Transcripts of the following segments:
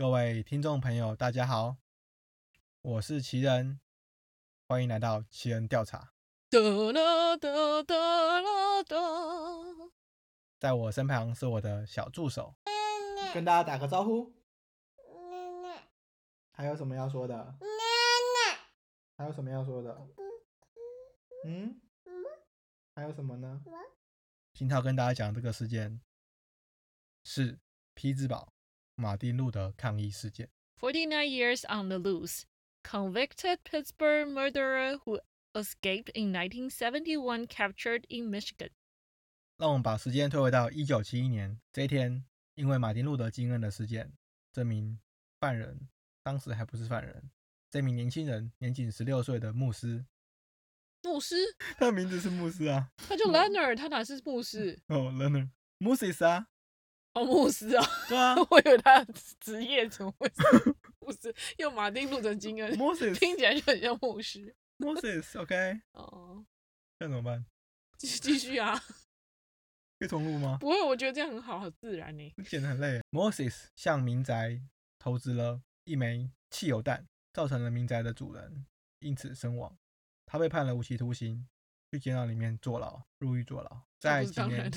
各位听众朋友，大家好，我是奇人，欢迎来到奇人调查。哒啦哒哒啦哒。在我身旁是我的小助手，跟大家打个招呼。还有什么要说的？还有什么要说的？嗯？还有什么呢？今天要跟大家讲这个事件是匹兹堡马丁路德抗议事件。Forty-nine years on the loose. Convicted Pittsburgh murderer who escaped in 1971 captured in Michigan. 让我们把时间推回到一九七一年这一天，因为马丁路德金恩的事件，这名犯人当时还不是犯人，这名年轻人年仅十六岁的牧师，牧师，他的名字是牧师啊，他叫 Leonard，他哪是牧师？哦，Leonard Moses 啊，哦，牧师啊，对 啊我以为他的职业怎么会是牧师？用马丁路德金恩，，Moses 听起来就很像牧师。Moses，OK，哦，那怎么办？继继续啊，可以重录吗？不会，我觉得这样很好，很自然呢。剪得很累。Moses 向民宅投资了一枚汽油弹，造成了民宅的主人因此身亡。他被判了无期徒刑，去监牢里面坐牢，入狱坐牢。在几年？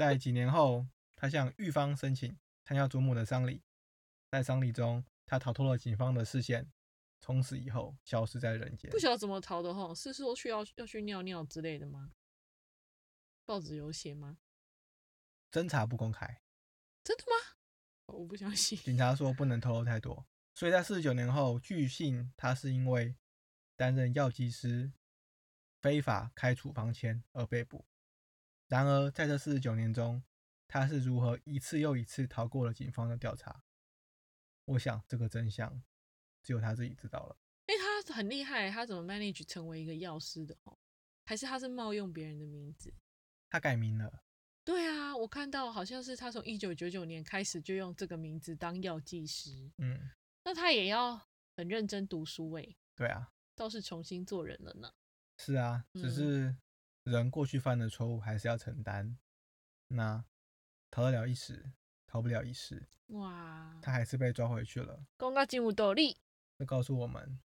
在几年后，他向狱方申请参加祖母的丧礼，在丧礼中，他逃脱了警方的视线，从此以后消失在人间不。晓得怎么逃的哈，是说去要要去尿尿之类的吗？报纸有写吗？侦查不公开，真的吗？我不相信。警察说不能透露太多，所以在四十九年后，据信他是因为担任药剂师非法开处方签而被捕。然而，在这四十九年中，他是如何一次又一次逃过了警方的调查？我想这个真相只有他自己知道了。哎、他很厉害，他怎么 manage 成为一个药师的哦？还是他是冒用别人的名字？他改名了，对啊，我看到好像是他从一九九九年开始就用这个名字当药剂师，嗯，那他也要很认真读书诶，对啊，倒是重新做人了呢。是啊，只嗯是人过去犯的错误还是要承担。那逃得了一时，逃不了一世，哇，他还是被抓回去了。公告进入斗笠，这告诉我们，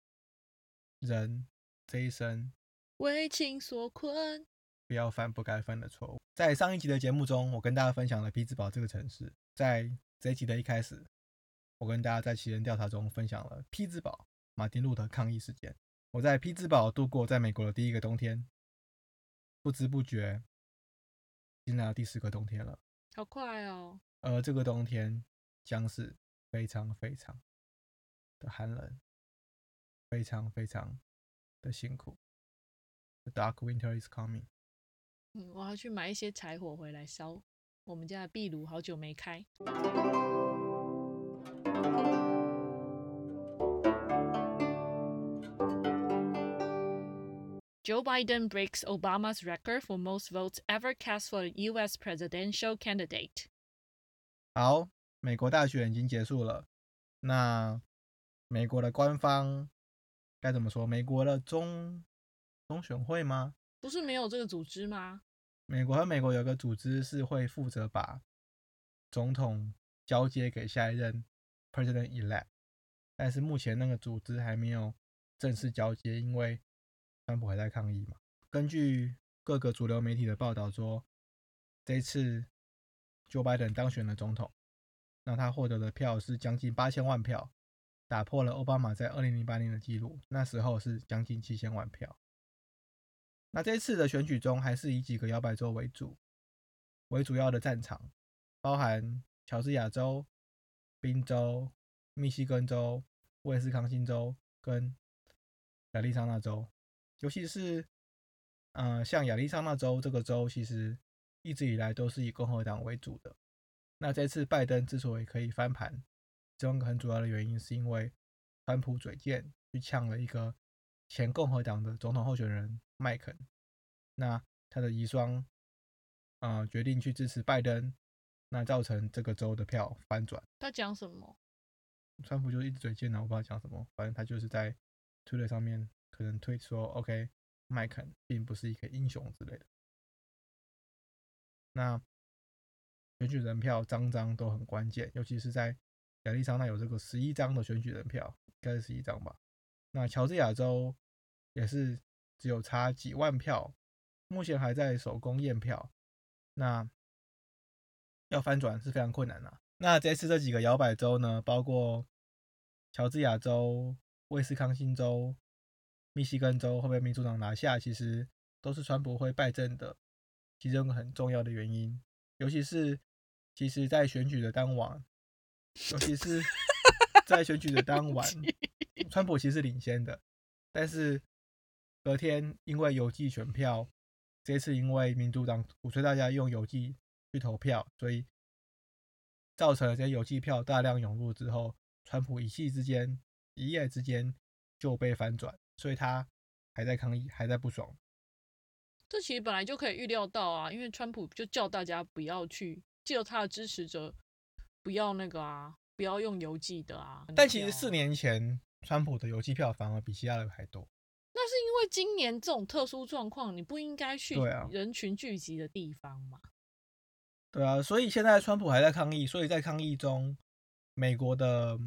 人这一生为情所困。不要犯不该犯的错误。在上一集的节目中，我跟大家分享了匹兹堡这个城市。在这一集的一开始，我跟大家在奇人调查中分享了匹兹堡马丁路德抗议事件。我在匹兹堡度过在美国的第一个冬天，不知不觉进来到第十个冬天了。好快哦！而这个冬天将是非常非常的寒冷，非常非常的辛苦。The dark winter is coming。嗯，我要去买一些柴火回来烧。我们家的壁炉好久没开。Joe Biden breaks Obama's record for most votes ever cast for a U.S. presidential candidate. 好，美国大选已经结束了，那美国的官方该怎么说？美国的中中选会吗？不是没有这个组织吗？美国和美国有个组织是会负责把总统交接给下一任 President elect，但是目前那个组织还没有正式交接，因为川普还在抗议嘛。根据各个主流媒体的报道说，这一次 Joe Biden 当选了总统，那他获得的票是将近八千万票，打破了奥巴马在二零零八年的记录，那时候是将近七千万票。那这次的选举中，还是以几个摇摆州为主，为主要的战场，包含乔治亚州、宾州、密西根州、威斯康星州跟亚利桑那州。尤其是，呃，像亚利桑那州这个州，其实一直以来都是以共和党为主的。那这次拜登之所以可以翻盘，其中一个很主要的原因是因为川普嘴贱去呛了一个前共和党的总统候选人麦肯，那他的遗孀，呃，决定去支持拜登，那造成这个州的票翻转。他讲什么？川普就一直嘴贱呢，我不知道讲什么，反正他就是在推特上面可能推说，OK，麦肯并不是一个英雄之类的。那选举人票张张都很关键，尤其是在亚利桑那有这个十一张的选举人票，应该是十一张吧。那乔治亚州也是只有差几万票，目前还在手工验票，那要翻转是非常困难的。那这次这几个摇摆州呢，包括乔治亚州、威斯康星州、密西根州会被民主党拿下，其实都是川普会败阵的其中一个很重要的原因。尤其是其实，在选举的当晚，尤其是 在选举的当晚，川普其实领先的，但是隔天因为邮寄选票，这次因为民主党鼓吹大家用邮寄去投票，所以造成了这些邮寄票大量涌入之后，川普一气之间、一夜之间就被反转，所以他还在抗议，还在不爽。这其实本来就可以预料到啊，因为川普就叫大家不要去，叫他的支持者不要那个啊，不要用邮寄的啊。但其实四年前，川普的邮寄票反而比其他的还多。那是因为今年这种特殊状况，你不应该去人群聚集的地方嘛？对啊，所以现在川普还在抗议，所以在抗议中，美国的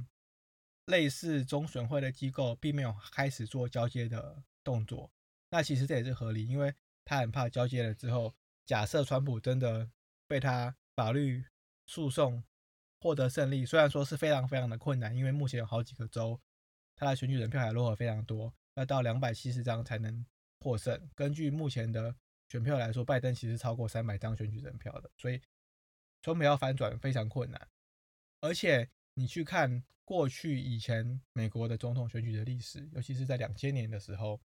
类似中选会的机构并没有开始做交接的动作。那其实这也是合理，因为。他很怕交接了之后，假设川普真的被他法律诉讼获得胜利，虽然说是非常非常的困难，因为目前有好几个州他的选举人票还落后非常多，要到两百七十张才能获胜。根据目前的选票来说，拜登其实超过三百张选举人票的，所以川普要反转非常困难。而且你去看过去以前美国的总统选举的历史，尤其是在两千年的时候，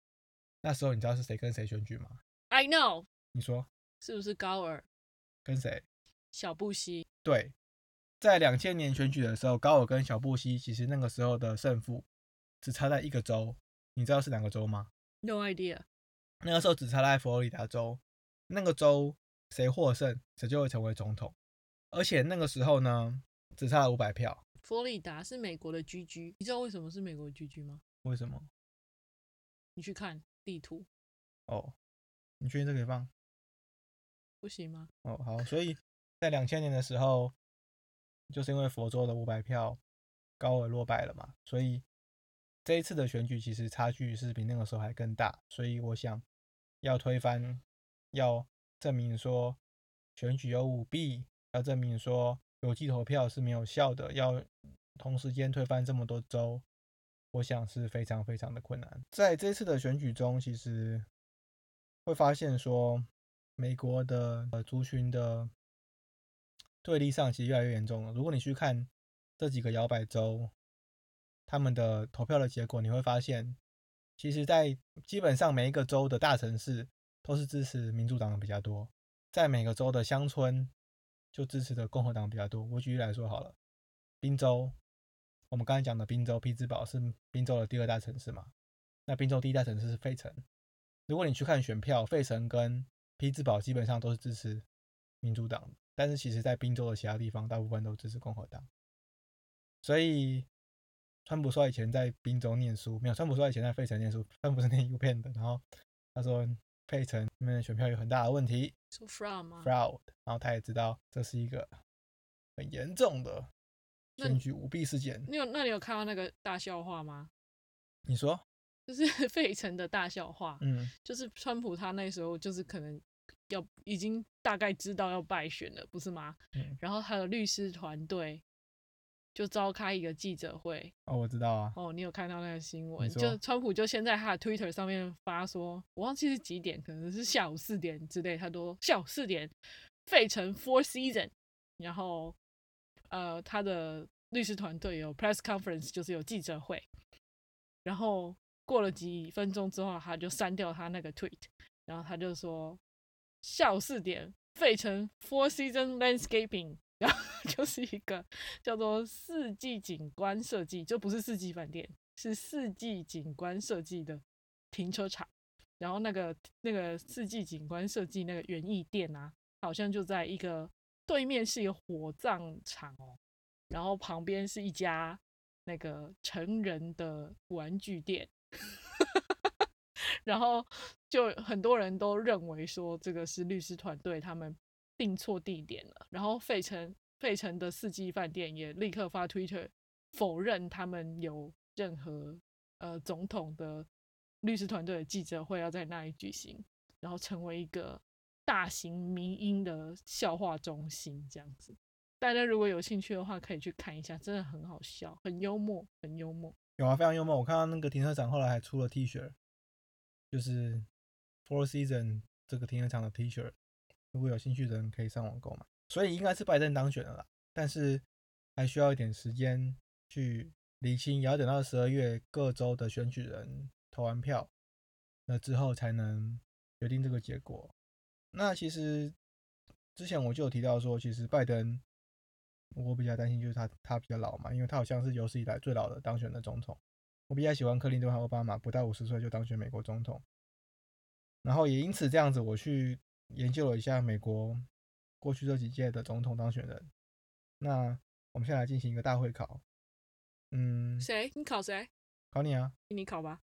那时候你知道是谁跟谁选举吗？I know，你说是不是高尔跟谁？小布希。对，在两千年选举的时候，高尔跟小布希其实那个时候的胜负只差在一个州，你知道是哪个州吗？No idea。那个时候只差在佛罗里达州，那个州谁获胜，谁就会成为总统。而且那个时候呢，只差了五百票。佛罗里达是美国的 GG，你知道为什么是美国的 GG 吗？为什么？你去看地图。哦。你确定这可以放？不行吗？哦，好，所以在两千年的时候，就是因为佛州的五百票高而落败了嘛，所以这一次的选举其实差距是比那个时候还更大，所以我想要推翻，要证明说选举有舞弊，要证明说邮寄投票是没有效的，要同时间推翻这么多州，我想是非常非常的困难。在这次的选举中，其实。会发现说，美国的呃族群的对立上其实越来越严重了。如果你去看这几个摇摆州，他们的投票的结果，你会发现，其实，在基本上每一个州的大城市都是支持民主党的比较多，在每个州的乡村就支持的共和党比较多。我举例来说好了，宾州，我们刚才讲的宾州匹兹堡是宾州的第二大城市嘛？那宾州第一大城市是费城。如果你去看选票，费城跟匹兹堡基本上都是支持民主党，但是其实在宾州的其他地方，大部分都支持共和党。所以，川普说以前在宾州念书，没有，川普说以前在费城念书，川普是念 U 片的。然后他说费城那边的选票有很大的问题，fraud，然后他也知道这是一个很严重的选举舞弊事件。你有，那你有看到那个大笑话吗？你说。就是 费城的大笑话，嗯，就是川普他那时候就是可能要已经大概知道要败选了，不是吗？嗯，然后他的律师团队就召开一个记者会。哦，我知道啊。哦，你有看到那个新闻？就川普就先在他的 Twitter 上面发说，我忘记是几点，可能是下午四点之类，他都下午四点，费城 Four Season，然后呃，他的律师团队有 press conference，就是有记者会，然后。过了几分钟之后，他就删掉他那个 tweet，然后他就说下午四点，费城 Four Season Landscaping，然后 就是一个叫做四季景观设计，就不是四季饭店，是四季景观设计的停车场。然后那个那个四季景观设计那个园艺店啊，好像就在一个对面是一个火葬场哦，然后旁边是一家那个成人的玩具店。然后就很多人都认为说这个是律师团队他们定错地点了。然后费城费城的四季饭店也立刻发 Twitter 否认他们有任何呃总统的律师团队的记者会要在那里举行，然后成为一个大型民音的笑话中心这样子。大家如果有兴趣的话，可以去看一下，真的很好笑，很幽默，很幽默。有啊，非常幽默。我看到那个停车场后来还出了 T 恤，就是 Four Season 这个停车场的 T 恤，如果有兴趣的人可以上网购买。所以应该是拜登当选了啦，但是还需要一点时间去理清，也要等到十二月各州的选举人投完票，那之后才能决定这个结果。那其实之前我就有提到说，其实拜登。我比较担心就是他，他比较老嘛，因为他好像是有史以来最老的当选的总统。我比较喜欢克林顿和奥巴马，不到五十岁就当选美国总统。然后也因此这样子，我去研究了一下美国过去这几届的总统当选人。那我们现在来进行一个大会考。嗯，谁？你考谁？考你啊！你考吧。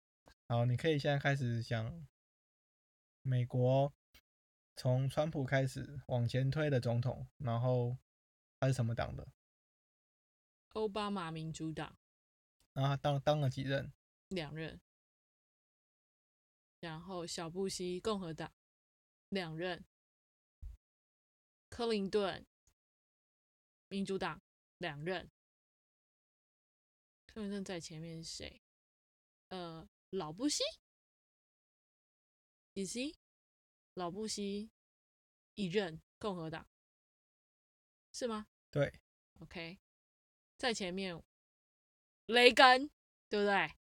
好，你可以现在开始想美国从川普开始往前推的总统，然后。他是什么党的？奥巴马民主党。然后他当当了几任？两任。然后小布希共和党两任。克林顿民主党两任。克林顿在前面是谁？呃，老布希。以及老布希一任共和党。是吗？对，OK，在前面，雷根，对不对？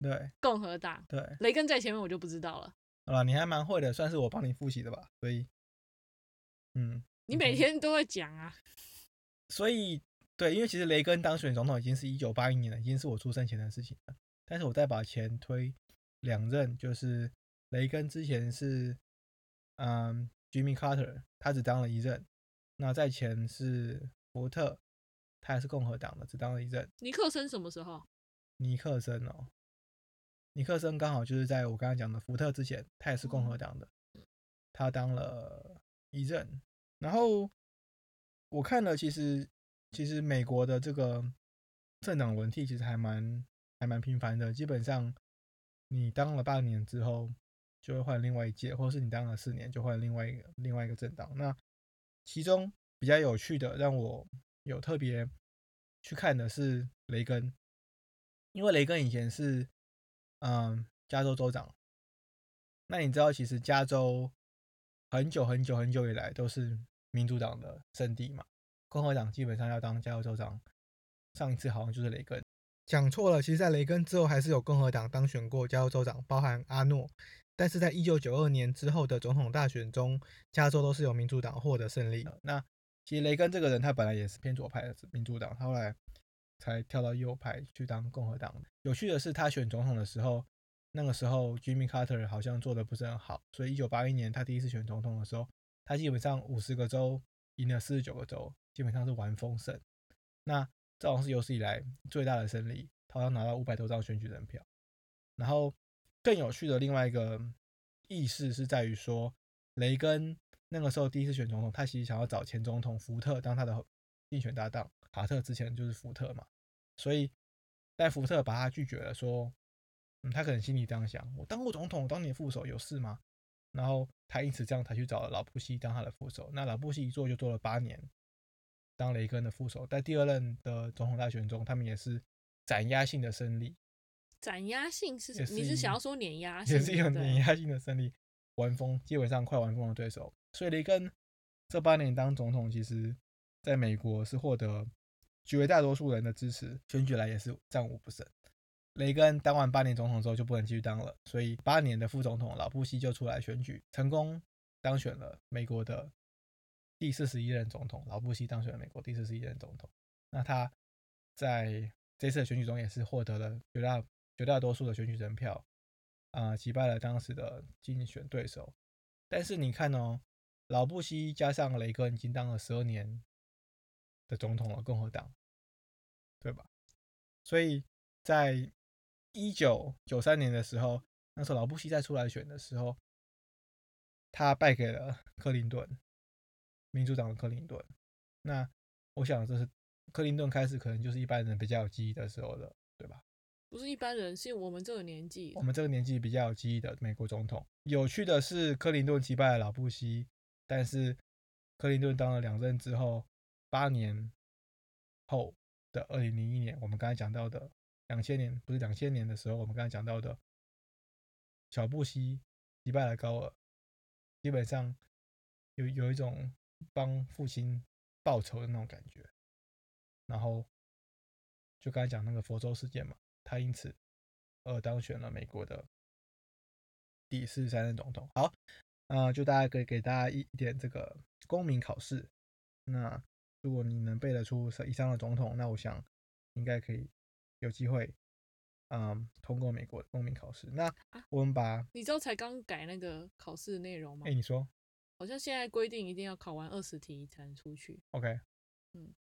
对，共和党，对，雷根在前面，我就不知道了。啊，你还蛮会的，算是我帮你复习的吧。所以，嗯，你每天都会讲啊。所以，对，因为其实雷根当选总统已经是一九八一年了，已经是我出生前的事情了。但是我再把前推两任，就是雷根之前是，嗯，Jimmy Carter，他只当了一任。那在前是福特，他也是共和党的，只当了一任。尼克森什么时候？尼克森哦，尼克森刚好就是在我刚刚讲的福特之前，他也是共和党的，他当了一任。然后我看了，其实其实美国的这个政党轮替其实还蛮还蛮频繁的，基本上你当了半年之后就会换另外一届，或者是你当了四年就换另外一个另外一个政党。那其中比较有趣的，让我有特别去看的是雷根，因为雷根以前是嗯加州州长。那你知道，其实加州很久很久很久以来都是民主党的圣地嘛？共和党基本上要当加州州长，上一次好像就是雷根。讲错了，其实，在雷根之后还是有共和党当选过加州州长，包含阿诺。但是在一九九二年之后的总统大选中，加州都是由民主党获得胜利。那其实雷根这个人，他本来也是偏左派的民主党，他后来才跳到右派去当共和党。有趣的是，他选总统的时候，那个时候 Jimmy Carter 好像做的不是很好，所以一九八一年他第一次选总统的时候，他基本上五十个州赢了四十九个州，基本上是完封胜。那这好像是有史以来最大的胜利，他好像拿到五百多张选举人票，然后。更有趣的另外一个意识是在于说，雷根那个时候第一次选总统，他其实想要找前总统福特当他的竞选搭档。卡特之前就是福特嘛，所以戴福特把他拒绝了，说，嗯，他可能心里这样想：我当过总统，当你的副手有事吗？然后他因此这样才去找了老布希当他的副手。那老布希一做就做了八年，当雷根的副手。在第二任的总统大选中，他们也是斩压性的胜利。斩压性是你是想要说碾压？也是有碾压性的胜利，完封基本上快完封的对手。所以雷根这八年当总统，其实在美国是获得绝大多数人的支持，选举来也是战无不胜。雷根当完八年总统之后就不能继续当了，所以八年的副总统老布希就出来选举，成功当选了美国的第四十一任总统。老布希当选了美国第四十一任总统，那他在这次的选举中也是获得了绝大。绝大多数的选举人票，啊，击败了当时的竞选对手。但是你看哦，老布希加上雷根已经当了十二年的总统了，共和党，对吧？所以在一九九三年的时候，那时候老布希再出来选的时候，他败给了克林顿，民主党的克林顿。那我想这是克林顿开始可能就是一般人比较有记忆的时候了，对吧？不是一般人，是我们这个年纪，我们这个年纪比较有记忆的美国总统。有趣的是，克林顿击败了老布希，但是克林顿当了两任之后，八年后的二零零一年，我们刚才讲到的两千年，不是两千年的时候，我们刚才讲到的小布希击败了高尔，基本上有有一种帮父亲报仇的那种感觉。然后就刚才讲那个佛州事件嘛。他因此而当选了美国的第四十三任总统。好，啊，就大家可以给大家一点这个公民考试。那如果你能背得出以上的总统，那我想应该可以有机会，嗯，通过美国公民考试。那我们把你知道才刚改那个考试内容吗？哎，你说，好像现在规定一定要考完二十题才能出去。OK，嗯。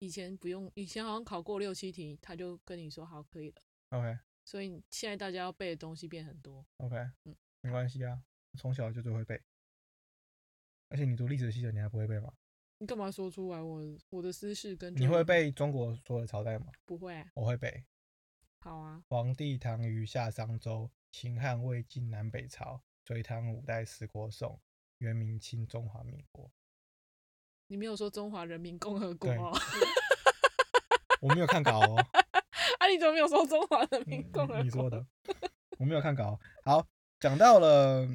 以前不用，以前好像考过六七题，他就跟你说好可以了。OK，所以现在大家要背的东西变很多。OK，嗯，没关系啊，从小就都会背。而且你读历史系的，你还不会背吗？你干嘛说出来？我我的私事跟你会背中国所有的朝代吗？不会，我会背。好啊。黄帝、唐、虞、夏、商、周、秦、汉、魏、晋、南北朝、隋、唐、五代十国、宋、元、明、清、中华民国。你没有说中华人民共和国哦，我没有看稿哦。啊，你怎么没有说中华人民共和国？你说的，我没有看稿。好，讲到了，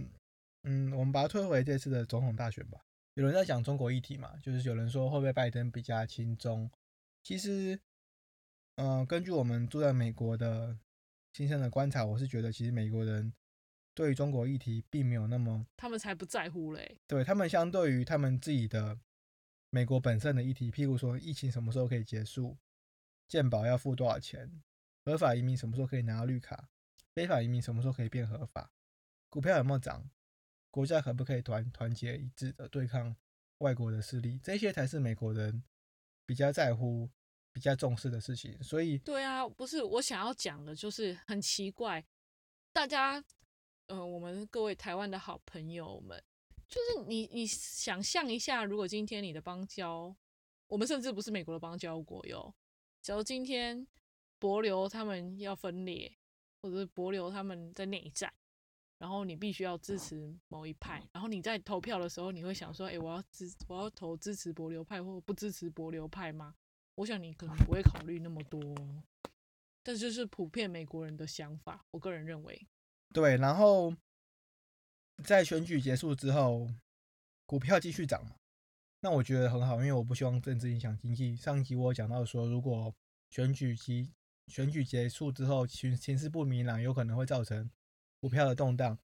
嗯，我们把它推回这次的总统大选吧。有人在讲中国议题嘛，就是有人说会不会拜登比较轻中？其实，嗯，根据我们住在美国的亲身的观察，我是觉得其实美国人对于中国议题并没有那么，他们才不在乎嘞。对他们相对于他们自己的。美国本身的议题，譬如说疫情什么时候可以结束，健保要付多少钱，合法移民什么时候可以拿到绿卡，非法移民什么时候可以变合法，股票有没有涨，国家可不可以团团结一致的对抗外国的势力，这些才是美国人比较在乎、比较重视的事情。所以，对啊，不是我想要讲的，就是很奇怪，大家，呃，我们各位台湾的好朋友们。就是你，你想象一下，如果今天你的邦交，我们甚至不是美国的邦交国哟。假如今天博流他们要分裂，或者是博流他们在内战，然后你必须要支持某一派，然后你在投票的时候，你会想说，哎，我要支，我要投支持博流派，或不支持博流派吗？我想你可能不会考虑那么多，这就是普遍美国人的想法。我个人认为，对，然后。在选举结束之后，股票继续涨嘛？那我觉得很好，因为我不希望政治影响经济。上集我讲到说，如果选举及选举结束之后，情形势不明朗，有可能会造成股票的动荡。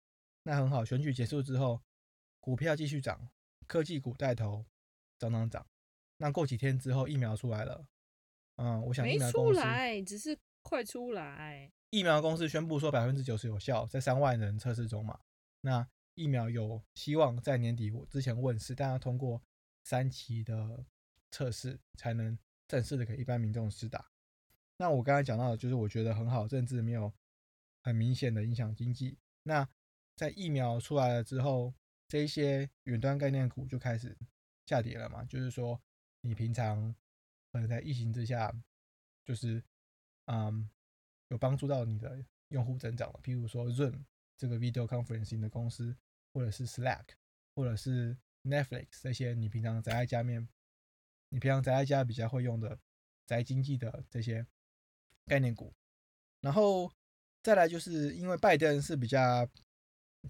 那很好，选举结束之后，股票继续涨，科技股带头涨涨涨。那过几天之后，疫苗出来了，嗯，我想没出来，只是快出来。疫苗公司宣布说百分之九十有效，在三万人测试中嘛？那疫苗有希望在年底之前问世，但要通过三期的测试才能正式的给一般民众施打。那我刚才讲到的就是我觉得很好，政治没有很明显的影响经济。那在疫苗出来了之后，这一些远端概念股就开始下跌了嘛？就是说你平常可能在疫情之下，就是嗯有帮助到你的用户增长了，譬如说 Zoom 这个 video conferencing 的公司。或者是 Slack，或者是 Netflix 这些你平常宅在家面，你平常宅在家比较会用的宅经济的这些概念股，然后再来就是因为拜登是比较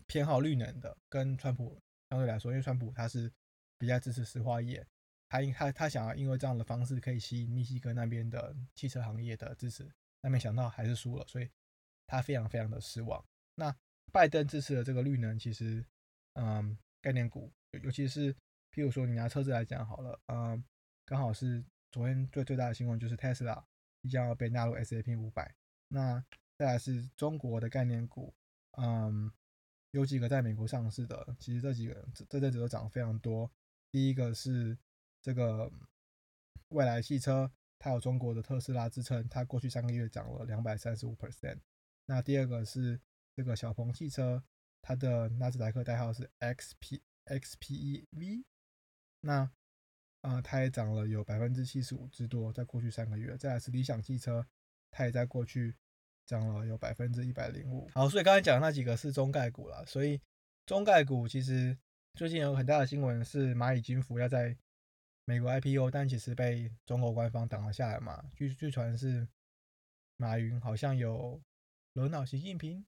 偏好绿能的，跟川普相对来说，因为川普他是比较支持石化业，他因他他想要因为这样的方式可以吸引密西根那边的汽车行业的支持，但没想到还是输了，所以他非常非常的失望。那拜登支持的这个绿能，其实，嗯，概念股，尤其是，譬如说你拿车子来讲好了，嗯，刚好是昨天最最大的新闻就是 Tesla 即将要被纳入 S A P 五百。那再来是中国的概念股，嗯，有几个在美国上市的，其实这几个这这阵子都涨非常多。第一个是这个未来汽车，它有中国的特斯拉支撑，它过去三个月涨了两百三十五 percent。那第二个是。这个小鹏汽车，它的纳斯达克代号是 XP XPEV。那呃，它也涨了有百分之七十五之多，在过去三个月。再来是理想汽车，它也在过去涨了有百分之一百零五。好，所以刚才讲的那几个是中概股了，所以中概股其实最近有很大的新闻是蚂蚁金服要在美国 IPO，但其实被中国官方挡了下来嘛。据据传是马云好像有惹恼习近平。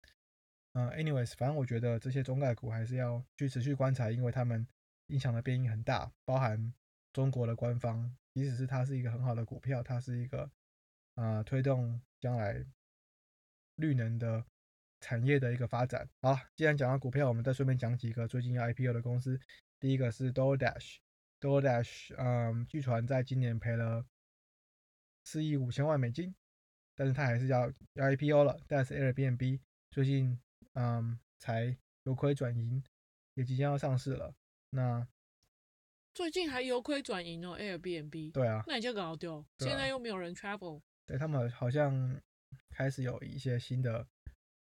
嗯，anyways，反正我觉得这些中概股还是要去持续观察，因为他们影响的变因很大，包含中国的官方，即使是它是一个很好的股票，它是一个啊推动将来绿能的产业的一个发展。好，既然讲到股票，我们再顺便讲几个最近要 IPO 的公司。第一个是 DoorDash，DoorDash，嗯，据传在今年赔了四亿五千万美金，但是它还是要要 IPO 了。但是 Airbnb，最近。嗯，才由亏转盈，也即将要上市了。那最近还由亏转盈哦，Airbnb。对啊，那你就搞丢。现在又没有人 travel。对他们好像开始有一些新的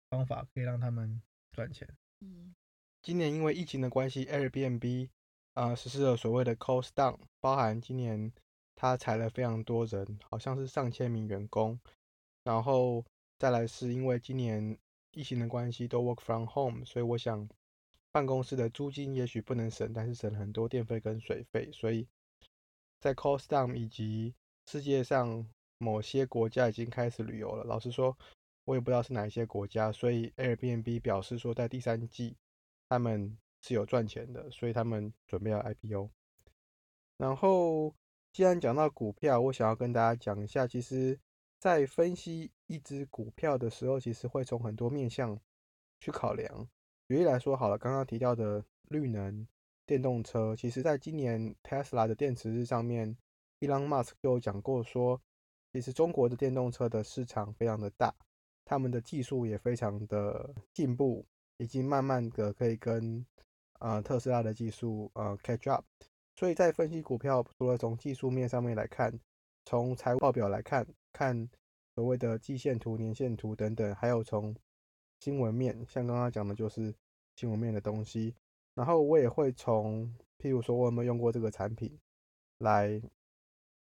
方法可以让他们赚钱。嗯，今年因为疫情的关系，Airbnb 啊实施了所谓的 cost down，包含今年他裁了非常多人，好像是上千名员工。然后再来是因为今年。疫情的关系都 work from home，所以我想办公室的租金也许不能省，但是省很多电费跟水费。所以在 cost down 以及世界上某些国家已经开始旅游了。老实说，我也不知道是哪一些国家。所以 Airbnb 表示说，在第三季他们是有赚钱的，所以他们准备要 IPO。然后既然讲到股票，我想要跟大家讲一下，其实。在分析一只股票的时候，其实会从很多面向去考量。举例来说，好了，刚刚提到的绿能电动车，其实在今年 Tesla 的电池日上面，Elon Musk 就有讲过说，其实中国的电动车的市场非常的大，他们的技术也非常的进步，已经慢慢的可以跟呃特斯拉的技术呃 catch up。所以在分析股票，除了从技术面上面来看，从财务报表来看。看所谓的季线图、年线图等等，还有从新闻面，像刚刚讲的就是新闻面的东西。然后我也会从，譬如说我有没有用过这个产品，来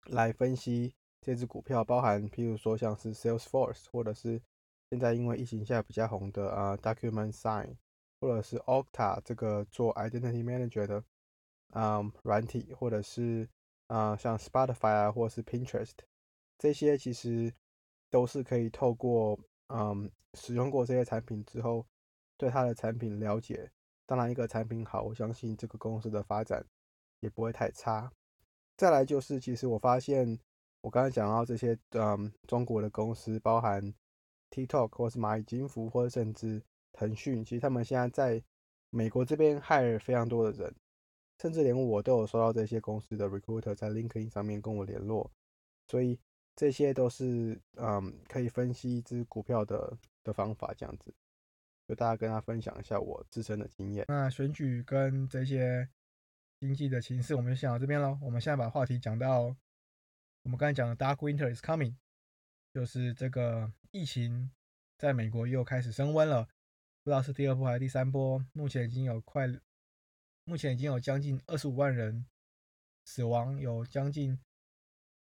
来分析这只股票，包含譬如说像是 Salesforce，或者是现在因为疫情下比较红的啊 Document Sign，或者是 Okta 这个做 Identity Manager 的啊软体，或者是啊像 Spotify 啊，或者是 Pinterest。这些其实都是可以透过嗯使用过这些产品之后，对它的产品了解。当然，一个产品好，我相信这个公司的发展也不会太差。再来就是，其实我发现我刚才讲到这些嗯中国的公司，包含 TikTok 或是蚂蚁金服，或者甚至腾讯，其实他们现在在美国这边 hire 非常多的人，甚至连我都有收到这些公司的 recruiter 在 LinkedIn 上面跟我联络，所以。这些都是嗯，可以分析一只股票的的方法，这样子，就大家跟他分享一下我自身的经验。那选举跟这些经济的情势，我们就先到这边喽。我们现在把话题讲到我们刚才讲的 Dark Winter is coming，就是这个疫情在美国又开始升温了，不知道是第二波还是第三波。目前已经有快，目前已经有将近二十五万人死亡，有将近。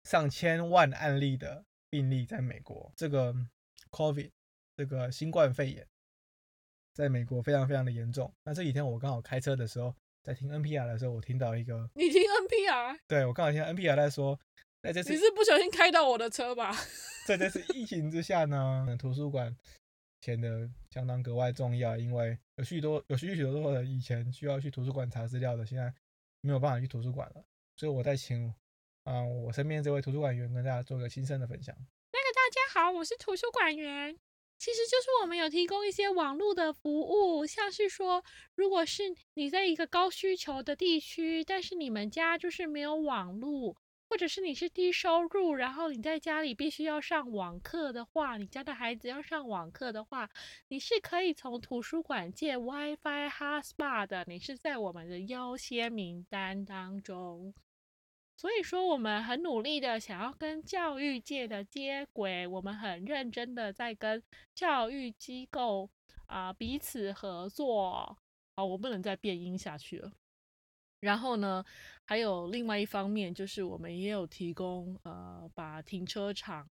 上千万案例的病例在美国，这个 COVID 这个新冠肺炎在美国非常非常的严重。那这几天我刚好开车的时候，在听 NPR 的时候，我听到一个，你听 NPR？对我刚好听 NPR 在说，在这次你是不小心开到我的车吧？在这次疫情之下呢，图书馆显得相当格外重要，因为有许多有许许多多的以前需要去图书馆查资料的，现在没有办法去图书馆了，所以我在请。啊，我身边这位图书馆员跟大家做个亲身的分享。那个大家好，我是图书馆员，其实就是我们有提供一些网络的服务，像是说，如果是你在一个高需求的地区，但是你们家就是没有网络，或者是你是低收入，然后你在家里必须要上网课的话，你家的孩子要上网课的话，你是可以从图书馆借 WiFi Hotspot 的，你是在我们的优先名单当中。所以说，我们很努力的想要跟教育界的接轨，我们很认真的在跟教育机构啊彼此合作。好，我不能再变音下去了。然后呢，还有另外一方面，就是我们也有提供呃，把停车场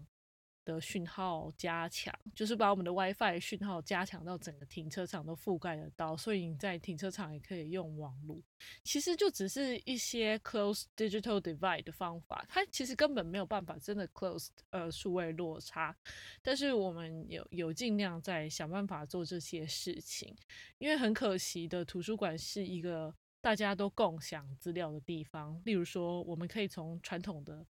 的讯号加强，就是把我们的 WiFi 讯号加强到整个停车场都覆盖得到，所以你在停车场也可以用网络。其实就只是一些 close digital divide 的方法，它其实根本没有办法真的 close 呃数位落差。但是我们有有尽量在想办法做这些事情，因为很可惜的，图书馆是一个。大家都共享资料的地方，例如说，我们可以从传统的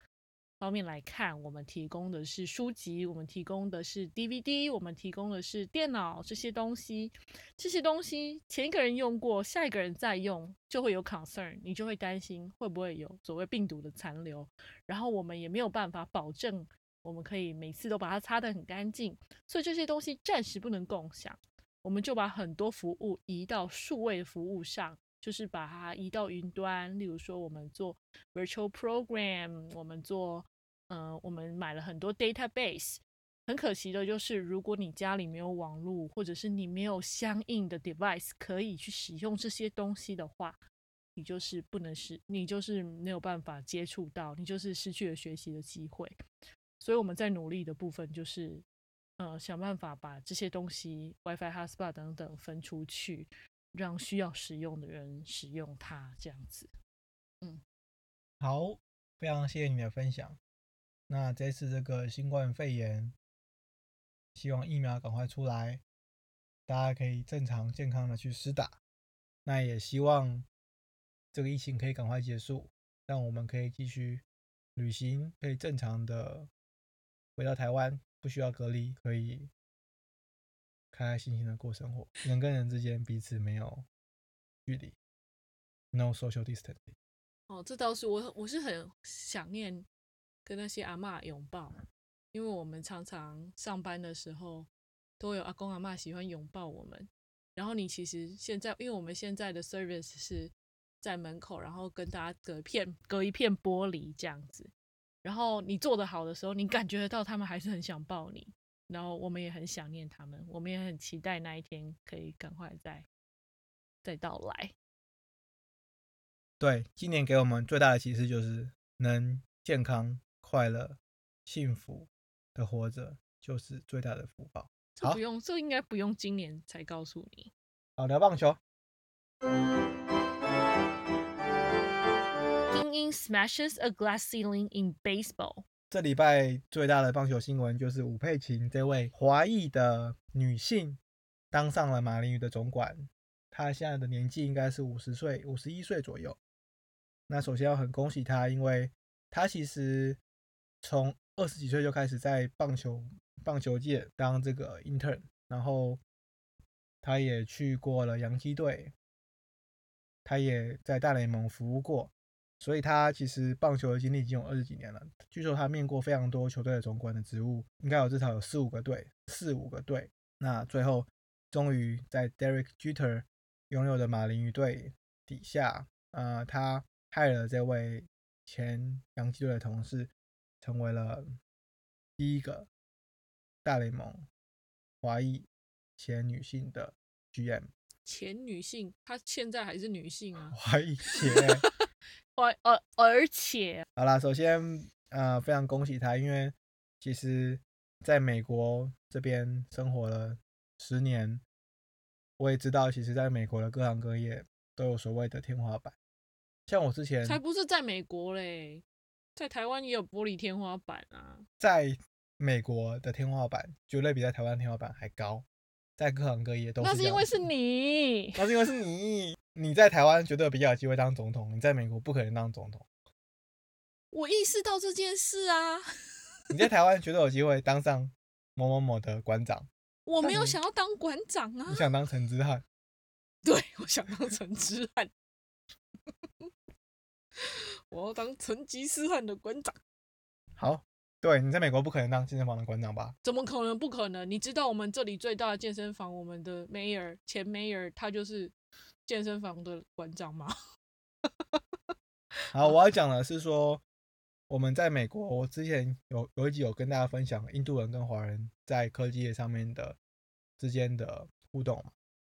方面来看，我们提供的是书籍，我们提供的是 DVD，我们提供的是电脑这些东西。这些东西前一个人用过，下一个人再用，就会有 concern，你就会担心会不会有所谓病毒的残留。然后我们也没有办法保证，我们可以每次都把它擦得很干净，所以这些东西暂时不能共享。我们就把很多服务移到数位服务上。就是把它移到云端，例如说我们做 virtual program，我们做，嗯，我们买了很多 database。很可惜的就是，如果你家里没有网络，或者是你没有相应的 device 可以去使用这些东西的话，你就是不能使，你就是没有办法接触到，你就是失去了学习的机会。所以我们在努力的部分就是，呃，想办法把这些东西 WiFi hotspot 等等分出去。让需要使用的人使用它，这样子。嗯，好，非常谢谢你的分享。那这次这个新冠肺炎，希望疫苗赶快出来，大家可以正常健康的去施打。那也希望这个疫情可以赶快结束，让我们可以继续旅行，可以正常的回到台湾，不需要隔离，可以。开开心心的过生活，人跟人之间彼此没有距离，no social distancing。哦，这倒是我，我是很想念跟那些阿妈拥抱，因为我们常常上班的时候都有阿公阿妈喜欢拥抱我们。然后你其实现在，因为我们现在的 service 是在门口，然后跟大家隔片隔一片玻璃这样子。然后你做的好的时候，你感觉得到他们还是很想抱你。然后我们也很想念他们，我们也很期待那一天可以赶快再再到来。对，今年给我们最大的启示就是能健康、快乐、幸福的活着，就是最大的福报。这不用，这应该不用今年才告诉你。好，聊棒球。英英 smashes a glass ceiling in baseball。这礼拜最大的棒球新闻就是吴佩琴这位华裔的女性当上了马林鱼的总管，她现在的年纪应该是五十岁、五十一岁左右。那首先要很恭喜她，因为她其实从二十几岁就开始在棒球棒球界当这个 intern，然后她也去过了洋基队，她也在大联盟服务过。所以他其实棒球的经历已经有二十几年了。据说他面过非常多球队的总管的职务，应该有至少有四五个队，四五个队。那最后终于在 Derek Jeter 拥有的马林鱼队底下，呃，他害了这位前洋基队的同事，成为了第一个大联盟华裔前女性的 GM。前女性，她现在还是女性啊？华裔前。而而而且，好啦，首先，呃，非常恭喜他，因为其实在美国这边生活了十年，我也知道，其实在美国的各行各业都有所谓的天花板。像我之前才不是在美国嘞，在台湾也有玻璃天花板啊。在美国的天花板绝对比在台湾天花板还高，在各行各业都是。那是因为是你，那是因为是你。你在台湾绝对比较有机会当总统，你在美国不可能当总统。我意识到这件事啊。你在台湾绝对有机会当上某某某的馆长。我没有想要当馆长啊。你想当陈之汉？对，我想当陈之汉。我要当成吉思汗的馆长。好，对，你在美国不可能当健身房的馆长吧？怎么可能？不可能！你知道我们这里最大的健身房，我们的 mayor 前 mayor 他就是。健身房的馆长吗？好，我要讲的是说，我们在美国，我之前有有一集有跟大家分享印度人跟华人在科技业上面的之间的互动。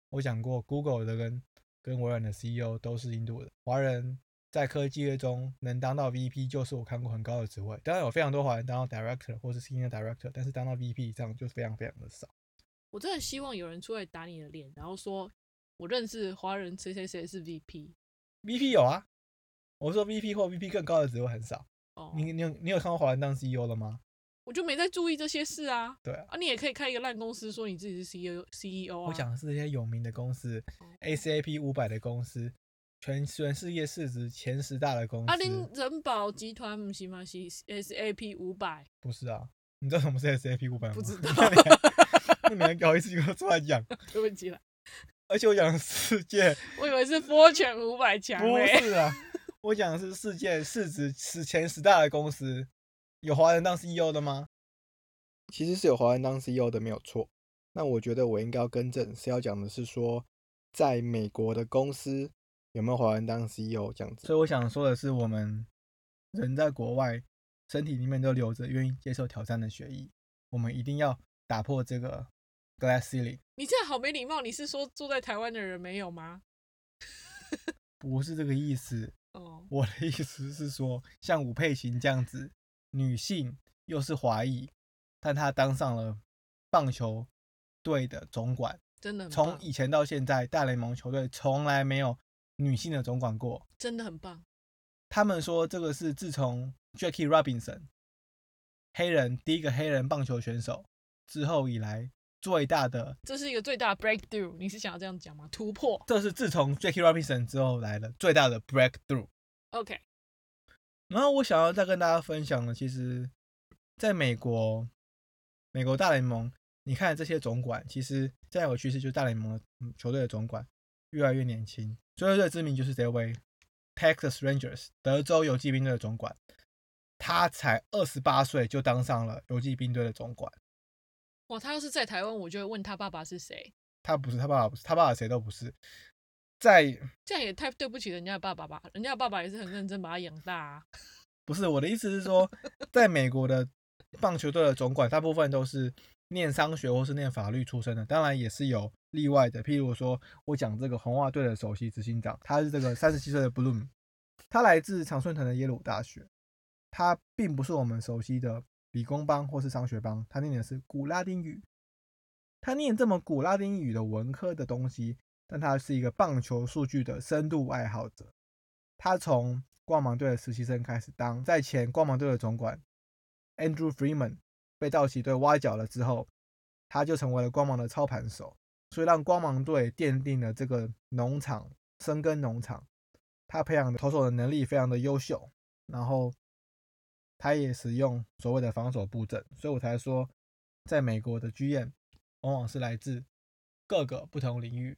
我讲过，Google 的跟跟微软的 CEO 都是印度人。华人在科技业中能当到 VP，就是我看过很高的职位。当然有非常多华人当到 Director 或是 Senior Director，但是当到 VP 这样就非常非常的少。我真的希望有人出来打你的脸，然后说我认识华人谁谁谁是 VP。VP 有啊，我说 VP 或 VP 更高的职位很少。哦，你你有你有看过华人当 CEO 的吗？我就没在注意这些事啊。对啊，你也可以开一个烂公司，说你自己是 CEO CEO 啊。我讲的是这些有名的公司，ACAP 五百的公司，全全世界市值前十大的公司。阿林人保集团不是吗？是 SAP 五百？不是啊，你知道什么是 SAP 五百吗？不知道。那你还搞一次给我出来讲？对不起了。而且我讲世界，我以为是 Fortune 五百强。不是啊，我讲的是世界市值十前十大的公司。有华人当 CEO 的吗？其实是有华人当 CEO 的，没有错。那我觉得我应该要更正，是要讲的是说，在美国的公司有没有华人当 CEO 这样子。所以我想说的是，我们人在国外，身体里面都留着愿意接受挑战的血液，我们一定要打破这个 glass ceiling。你这样好没礼貌，你是说住在台湾的人没有吗？不是这个意思。哦，我的意思是说，像吴佩琴这样子。女性又是华裔，但她当上了棒球队的总管，真的从以前到现在，大联盟球队从来没有女性的总管过，真的很棒。他们说这个是自从 Jackie Robinson 黑人第一个黑人棒球选手之后以来最大的，这是一个最大的 breakthrough。你是想要这样讲吗？突破？这是自从 Jackie Robinson 之后来的最大的 breakthrough。OK。然后我想要再跟大家分享的，其实在美国，美国大联盟，你看这些总管，其实现在有趋势就是大联盟的球队的总管越来越年轻。最最知名就是这位 Texas Rangers 德州游骑兵队的总管，他才二十八岁就当上了游骑兵队的总管。哇，他要是在台湾，我就会问他爸爸是谁。他不是他爸爸，不是他爸爸，谁都不是。在这样也太对不起人家的爸爸吧？人家的爸爸也是很认真把他养大。啊。不是我的意思是说，在美国的棒球队的总管，大部分都是念商学或是念法律出身的，当然也是有例外的。譬如说，我讲这个红袜队的首席执行长，他是这个三十七岁的 Bloom，他来自常春藤的耶鲁大学，他并不是我们熟悉的理工帮或是商学帮，他念的是古拉丁语，他念这么古拉丁语的文科的东西。但他是一个棒球数据的深度爱好者。他从光芒队的实习生开始当，在前光芒队的总管 Andrew Freeman 被道奇队挖角了之后，他就成为了光芒的操盘手，所以让光芒队奠定了这个农场生根农场。他培养的投手的能力非常的优秀，然后他也使用所谓的防守布阵，所以我才说，在美国的 GM 往往是来自各个不同领域。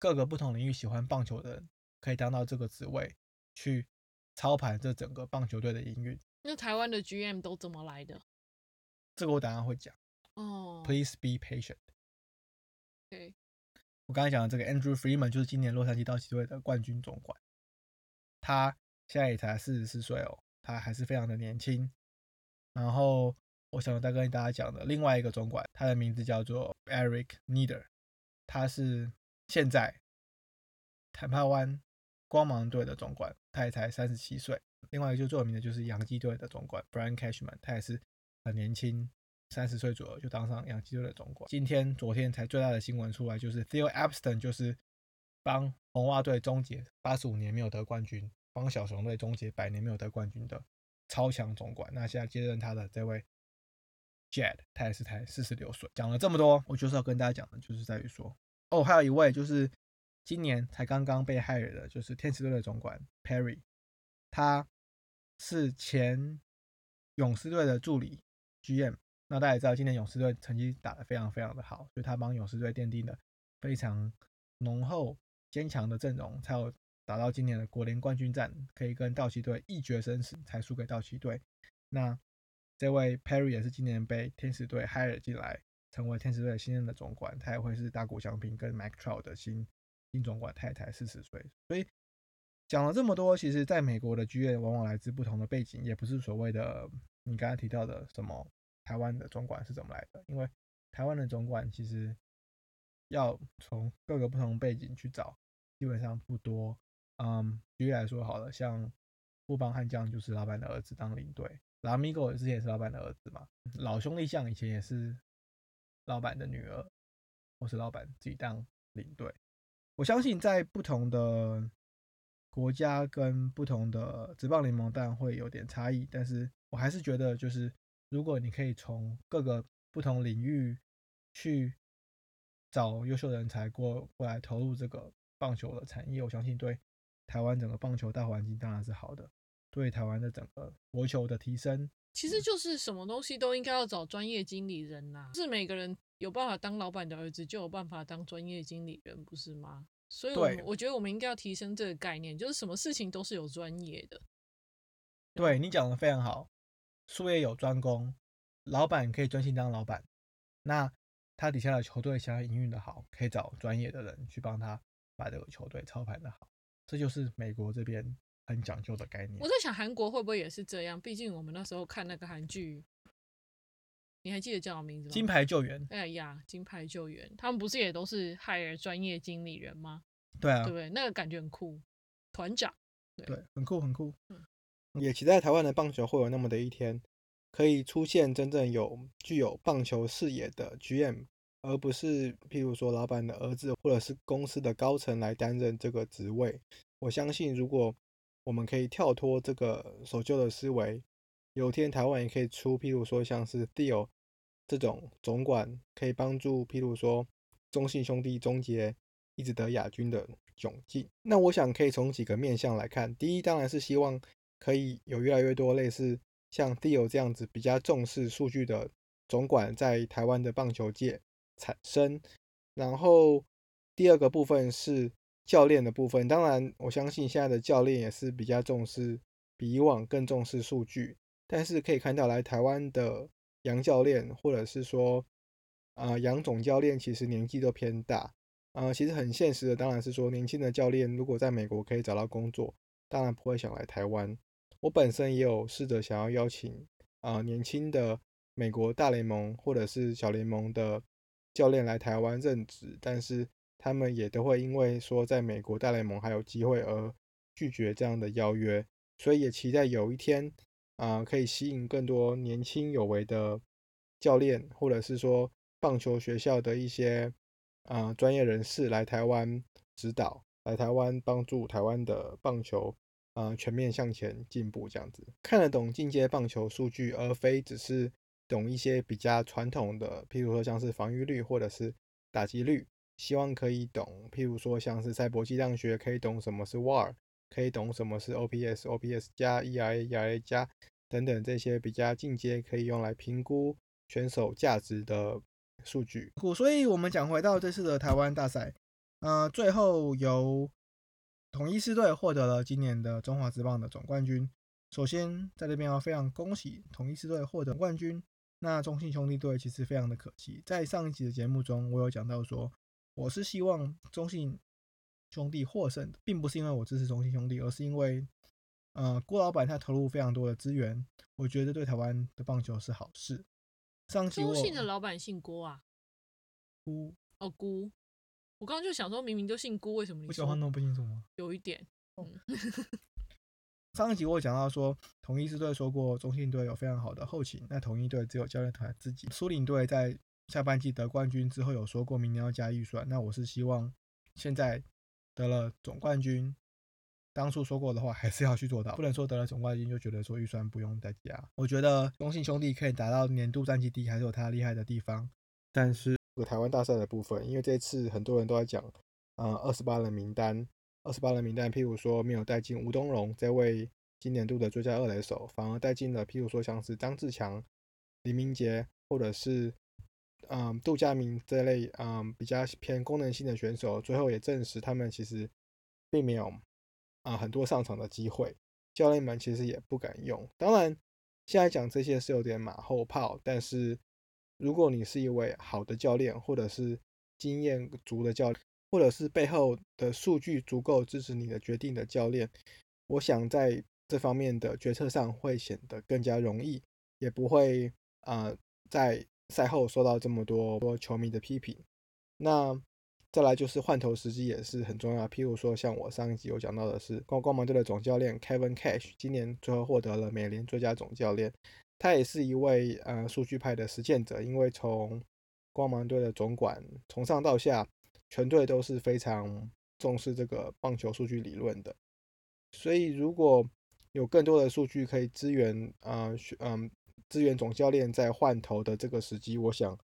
各个不同领域喜欢棒球的人可以当到这个职位，去操盘这整个棒球队的营运。那台湾的 GM 都怎么来的？这个我等下会讲。哦，Please be patient。对，我刚才讲的这个 Andrew Freeman 就是今年洛杉矶道奇队的冠军总管，他现在也才四十四岁哦，他还是非常的年轻。然后我想再跟大家讲的另外一个总管，他的名字叫做 Eric Nieder，他是。现在，坦帕湾光芒队的总管，他也才三十七岁。另外一个就最有名的就是洋基队的总管 Brian Cashman，他也是很年轻，三十岁左右就当上洋基队的总管。今天、昨天才最大的新闻出来，就是 Theo Epstein 就是帮红袜队终结八十五年没有得冠军，帮小熊队终结百年没有得冠军的超强总管。那现在接任他的这位 Jed，他也是才四十六岁。讲了这么多，我就是要跟大家讲的，就是在于说。哦，还有一位就是今年才刚刚被害的，就是天使队的总管 Perry，他是前勇士队的助理 GM。那大家也知道，今年勇士队成绩打得非常非常的好，所以他帮勇士队奠定了非常浓厚坚强的阵容，才有打到今年的国联冠军战，可以跟道奇队一决生死，才输给道奇队。那这位 Perry 也是今年被天使队 hire 进来。成为天使队新任的总管，他也会是大谷翔平跟 Mike Trout 的新新总管，太太四十岁。所以讲了这么多，其实在美国的剧院往往来自不同的背景，也不是所谓的你刚才提到的什么台湾的总管是怎么来的。因为台湾的总管其实要从各个不同背景去找，基本上不多。嗯，举例来说好了，像富邦悍将就是老板的儿子当领队，拉米狗之前也是老板的儿子嘛，老兄弟像以前也是老板的女儿，或是老板自己当领队。我相信在不同的国家跟不同的职棒联盟，当然会有点差异，但是我还是觉得，就是如果你可以从各个不同领域去找优秀人才过过来投入这个棒球的产业，我相信对。台湾整个棒球大环境当然是好的，对台湾的整个国球的提升，其实就是什么东西都应该要找专业经理人呐。是每个人有办法当老板的儿子，就有办法当专业经理人，不是吗？所以，我我觉得我们应该要提升这个概念，就是什么事情都是有专业的。对你讲的非常好，术业有专攻，老板可以专心当老板，那他底下的球队想要营运的好，可以找专业的人去帮他把这个球队操盘的好。这就是美国这边很讲究的概念。我在想韩国会不会也是这样？毕竟我们那时候看那个韩剧，你还记得叫什么名字吗？金牌救援。哎呀，金牌救援，他们不是也都是 hire 专业经理人吗？对啊，对不对？那个感觉很酷，团长。对，很酷很酷。嗯，也期待台湾的棒球会有那么的一天，可以出现真正有具有棒球视野的 GM。而不是譬如说老板的儿子或者是公司的高层来担任这个职位。我相信，如果我们可以跳脱这个守旧的思维，有天台湾也可以出譬如说像是 Theo 这种总管，可以帮助譬如说中信兄弟终结一直得亚军的窘境。那我想可以从几个面向来看，第一当然是希望可以有越来越多类似像 Theo 这样子比较重视数据的总管在台湾的棒球界。产生，然后第二个部分是教练的部分。当然，我相信现在的教练也是比较重视，比以往更重视数据。但是可以看到，来台湾的杨教练，或者是说啊杨总教练，其实年纪都偏大。啊，其实很现实的，当然是说年轻的教练如果在美国可以找到工作，当然不会想来台湾。我本身也有试着想要邀请啊年轻的美国大联盟或者是小联盟的。教练来台湾任职，但是他们也都会因为说在美国大联盟还有机会而拒绝这样的邀约，所以也期待有一天啊，可以吸引更多年轻有为的教练，或者是说棒球学校的一些啊专业人士来台湾指导，来台湾帮助台湾的棒球啊全面向前进步，这样子看得懂进阶棒球数据，而非只是。懂一些比较传统的，譬如说像是防御率或者是打击率，希望可以懂，譬如说像是赛博计量学，可以懂什么是 WAR，可以懂什么是 OPS，OPS 加 ERA，ERA 加等等这些比较进阶可以用来评估选手价值的数据。所以，我们讲回到这次的台湾大赛，呃，最后由统一狮队获得了今年的中华职棒的总冠军。首先，在这边要非常恭喜统一狮队获得冠军。那中信兄弟队其实非常的可惜，在上一集的节目中，我有讲到说，我是希望中信兄弟获胜，并不是因为我支持中信兄弟，而是因为，呃，郭老板他投入非常多的资源，我觉得对台湾的棒球是好事。上期中信的老板姓郭啊？郭哦，郭。我刚刚就想说，明明就姓郭，为什么你说话那不清楚吗？有一点，嗯。上一集我讲到说，统一狮队说过中信队有非常好的后勤，那统一队只有教练团自己。苏宁队在下半季得冠军之后有说过明年要加预算，那我是希望现在得了总冠军，当初说过的话还是要去做到，不能说得了总冠军就觉得说预算不用再加。我觉得中信兄弟可以达到年度战绩第一，还是有他厉害的地方。但是台湾大赛的部分，因为这次很多人都在讲，呃，二十八人名单。二十八人名单，譬如说没有带进吴东荣这位今年度的最佳二垒手，反而带进了譬如说像是张志强、李明杰，或者是嗯杜佳明这类嗯比较偏功能性的选手，最后也证实他们其实并没有啊很多上场的机会，教练们其实也不敢用。当然，现在讲这些是有点马后炮，但是如果你是一位好的教练，或者是经验足的教练。或者是背后的数据足够支持你的决定的教练，我想在这方面的决策上会显得更加容易，也不会啊在赛后受到这么多多球迷的批评。那再来就是换头时机也是很重要，譬如说像我上一集有讲到的是光光芒队的总教练 Kevin Cash，今年最后获得了美联最佳总教练，他也是一位呃数据派的实践者，因为从光芒队的总管从上到下，全队都是非常重视这个棒球数据理论的，所以如果有更多的数据可以支援啊，嗯，支援总教练在换头的这个时机，我想。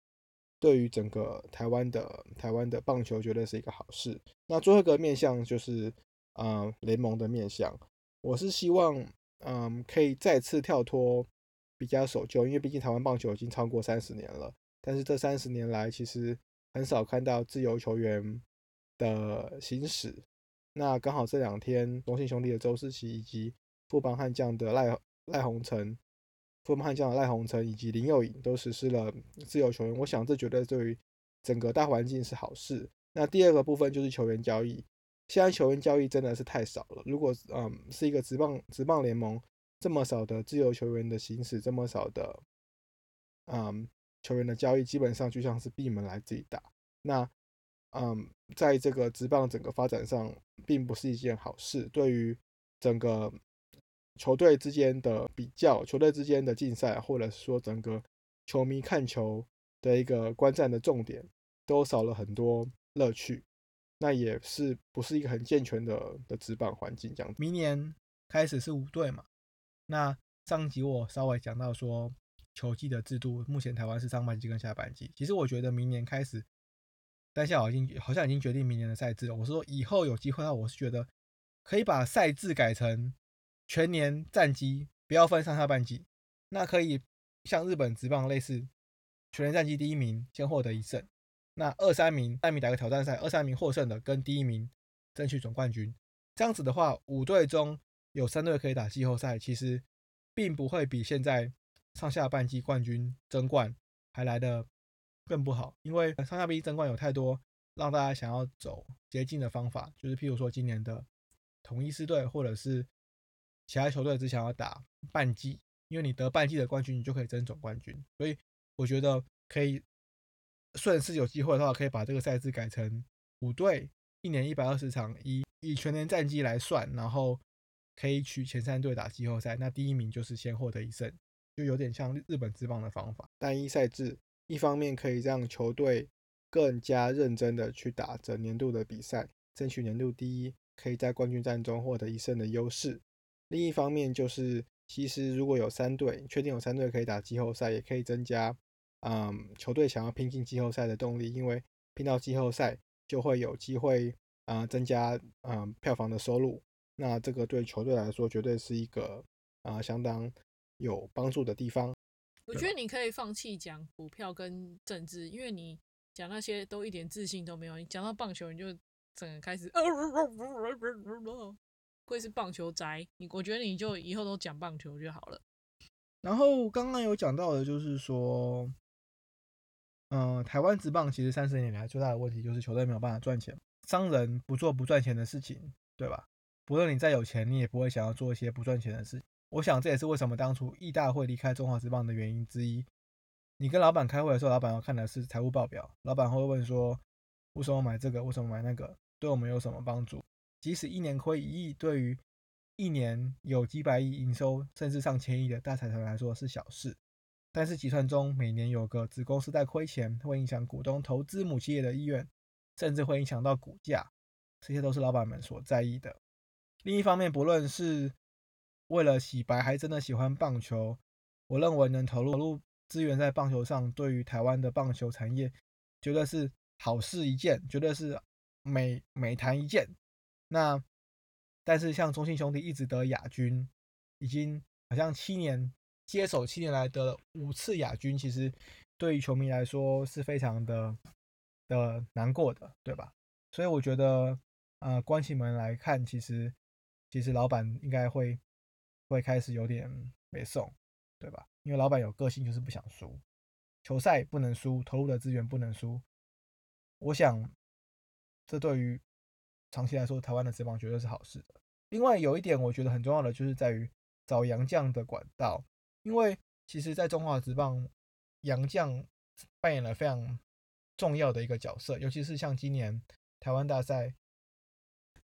对于整个台湾的台湾的棒球，绝对是一个好事。那最后一个面向就是，呃，联盟的面向。我是希望，嗯，可以再次跳脱比较守旧，因为毕竟台湾棒球已经超过三十年了。但是这三十年来，其实很少看到自由球员的行驶。那刚好这两天，中信兄弟的周思齐以及富邦悍将的赖赖鸿成。富邦悍将的赖鸿成以及林佑颖都实施了自由球员，我想这绝对对于整个大环境是好事。那第二个部分就是球员交易，现在球员交易真的是太少了。如果嗯是一个职棒职棒联盟这么少的自由球员的行使，这么少的嗯球员的交易，基本上就像是闭门来自己打。那嗯在这个职棒整个发展上，并不是一件好事。对于整个球队之间的比较，球队之间的竞赛，或者说整个球迷看球的一个观战的重点，都少了很多乐趣。那也是不是一个很健全的的职棒环境？这样。明年开始是五队嘛？那上集我稍微讲到说，球季的制度，目前台湾是上半季跟下半季。其实我觉得明年开始，但现在已经好像已经决定明年的赛制了。我说以后有机会的话，我是觉得可以把赛制改成。全年战绩不要分上下半季，那可以像日本职棒类似，全年战绩第一名先获得一胜，那二三名三名打个挑战赛，二三名获胜的跟第一名争取总冠军。这样子的话，五队中有三队可以打季后赛，其实并不会比现在上下半季冠军争冠还来的更不好，因为上下半季争冠有太多让大家想要走捷径的方法，就是譬如说今年的统一狮队或者是。其他球队只想要打半季，因为你得半季的冠军，你就可以争总冠军。所以我觉得可以，顺势有机会的话，可以把这个赛制改成五队，一年一百二十场，以以全年战绩来算，然后可以取前三队打季后赛，那第一名就是先获得一胜，就有点像日本职棒的方法，单一赛制，一方面可以让球队更加认真的去打整年度的比赛，争取年度第一，可以在冠军战中获得一胜的优势。另一方面就是，其实如果有三队，确定有三队可以打季后赛，也可以增加，嗯，球队想要拼进季后赛的动力。因为拼到季后赛，就会有机会，啊，增加，嗯，票房的收入。那这个对球队来说，绝对是一个，啊，相当有帮助的地方。我觉得你可以放弃讲股票跟政治，因为你讲那些都一点自信都没有。你讲到棒球，你就整个开始。会是棒球宅，你我觉得你就以后都讲棒球就好了。然后刚刚有讲到的，就是说，嗯，台湾职棒其实三十年来最大的问题就是球队没有办法赚钱，商人不做不赚钱的事情，对吧？不论你再有钱，你也不会想要做一些不赚钱的事。我想这也是为什么当初义大会离开中华职棒的原因之一。你跟老板开会的时候，老板要看的是财务报表，老板会问说，为什么买这个？为什么买那个？对我们有什么帮助？即使一年亏一亿，对于一年有几百亿营收，甚至上千亿的大财团来说是小事。但是集团中每年有个子公司在亏钱，会影响股东投资母企业的意愿，甚至会影响到股价。这些都是老板们所在意的。另一方面，不论是为了洗白，还真的喜欢棒球，我认为能投入投入资源在棒球上，对于台湾的棒球产业，绝对是好事一件，绝对是美美谈一件。那，但是像中信兄弟一直得亚军，已经好像七年接手七年来得了五次亚军，其实对于球迷来说是非常的的难过的，对吧？所以我觉得，呃，关起门来看，其实其实老板应该会会开始有点没送，对吧？因为老板有个性，就是不想输，球赛不能输，投入的资源不能输。我想，这对于。长期来说，台湾的职棒绝对是好事的。另外有一点，我觉得很重要的就是在于找洋将的管道，因为其实，在中华职棒，洋将扮演了非常重要的一个角色，尤其是像今年台湾大赛，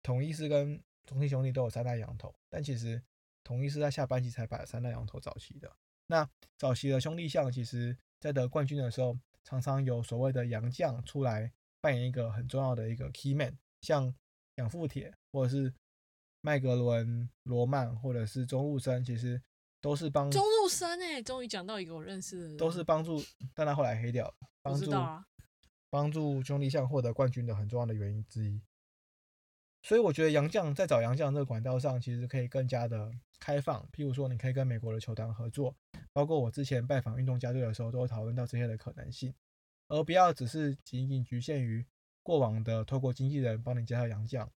统一是跟中信兄弟都有三代羊头，但其实统一是在下半季才把三大羊头找齐的。那早期的兄弟象，其实在得冠军的时候，常常有所谓的洋将出来扮演一个很重要的一个 key man，像养父铁或者是麦格伦、罗曼或者是中路生，其实都是帮中路生哎，终于讲到一个我认识的，都是帮助，但他后来黑掉了，帮助帮助兄弟象获得冠军的很重要的原因之一。所以我觉得洋将在找洋将这个管道上，其实可以更加的开放。譬如说，你可以跟美国的球团合作，包括我之前拜访运动家队的时候，都会讨论到这些的可能性，而不要只是仅仅局限于过往的透过经纪人帮你介绍洋将，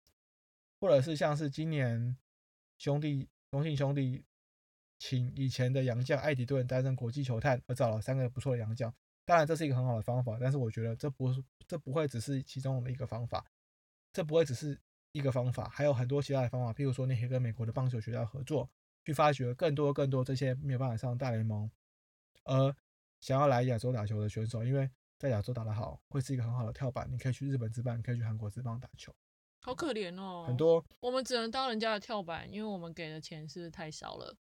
或者是像是今年兄弟中信兄弟请以前的洋将艾迪顿担任国际球探，而找了三个不错的洋将。当然这是一个很好的方法，但是我觉得这不是这不会只是其中的一个方法，这不会只是。一个方法，还有很多其他的方法，譬如说你可以跟美国的棒球学校合作，去发掘更多更多这些没有办法上大联盟，而想要来亚洲打球的选手，因为在亚洲打得好，会是一个很好的跳板。你可以去日本职棒，你可以去韩国职棒打球。好可怜哦，很多我们只能当人家的跳板，因为我们给的钱是太少了，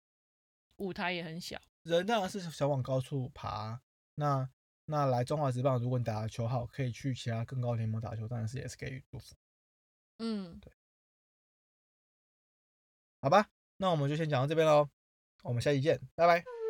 舞台也很小。人当然是想往高处爬，那那来中华职棒，如果你打的球好，可以去其他更高联盟打球，当然是也是给予祝福。嗯，对，好吧，那我们就先讲到这边喽，我们下期见，拜拜。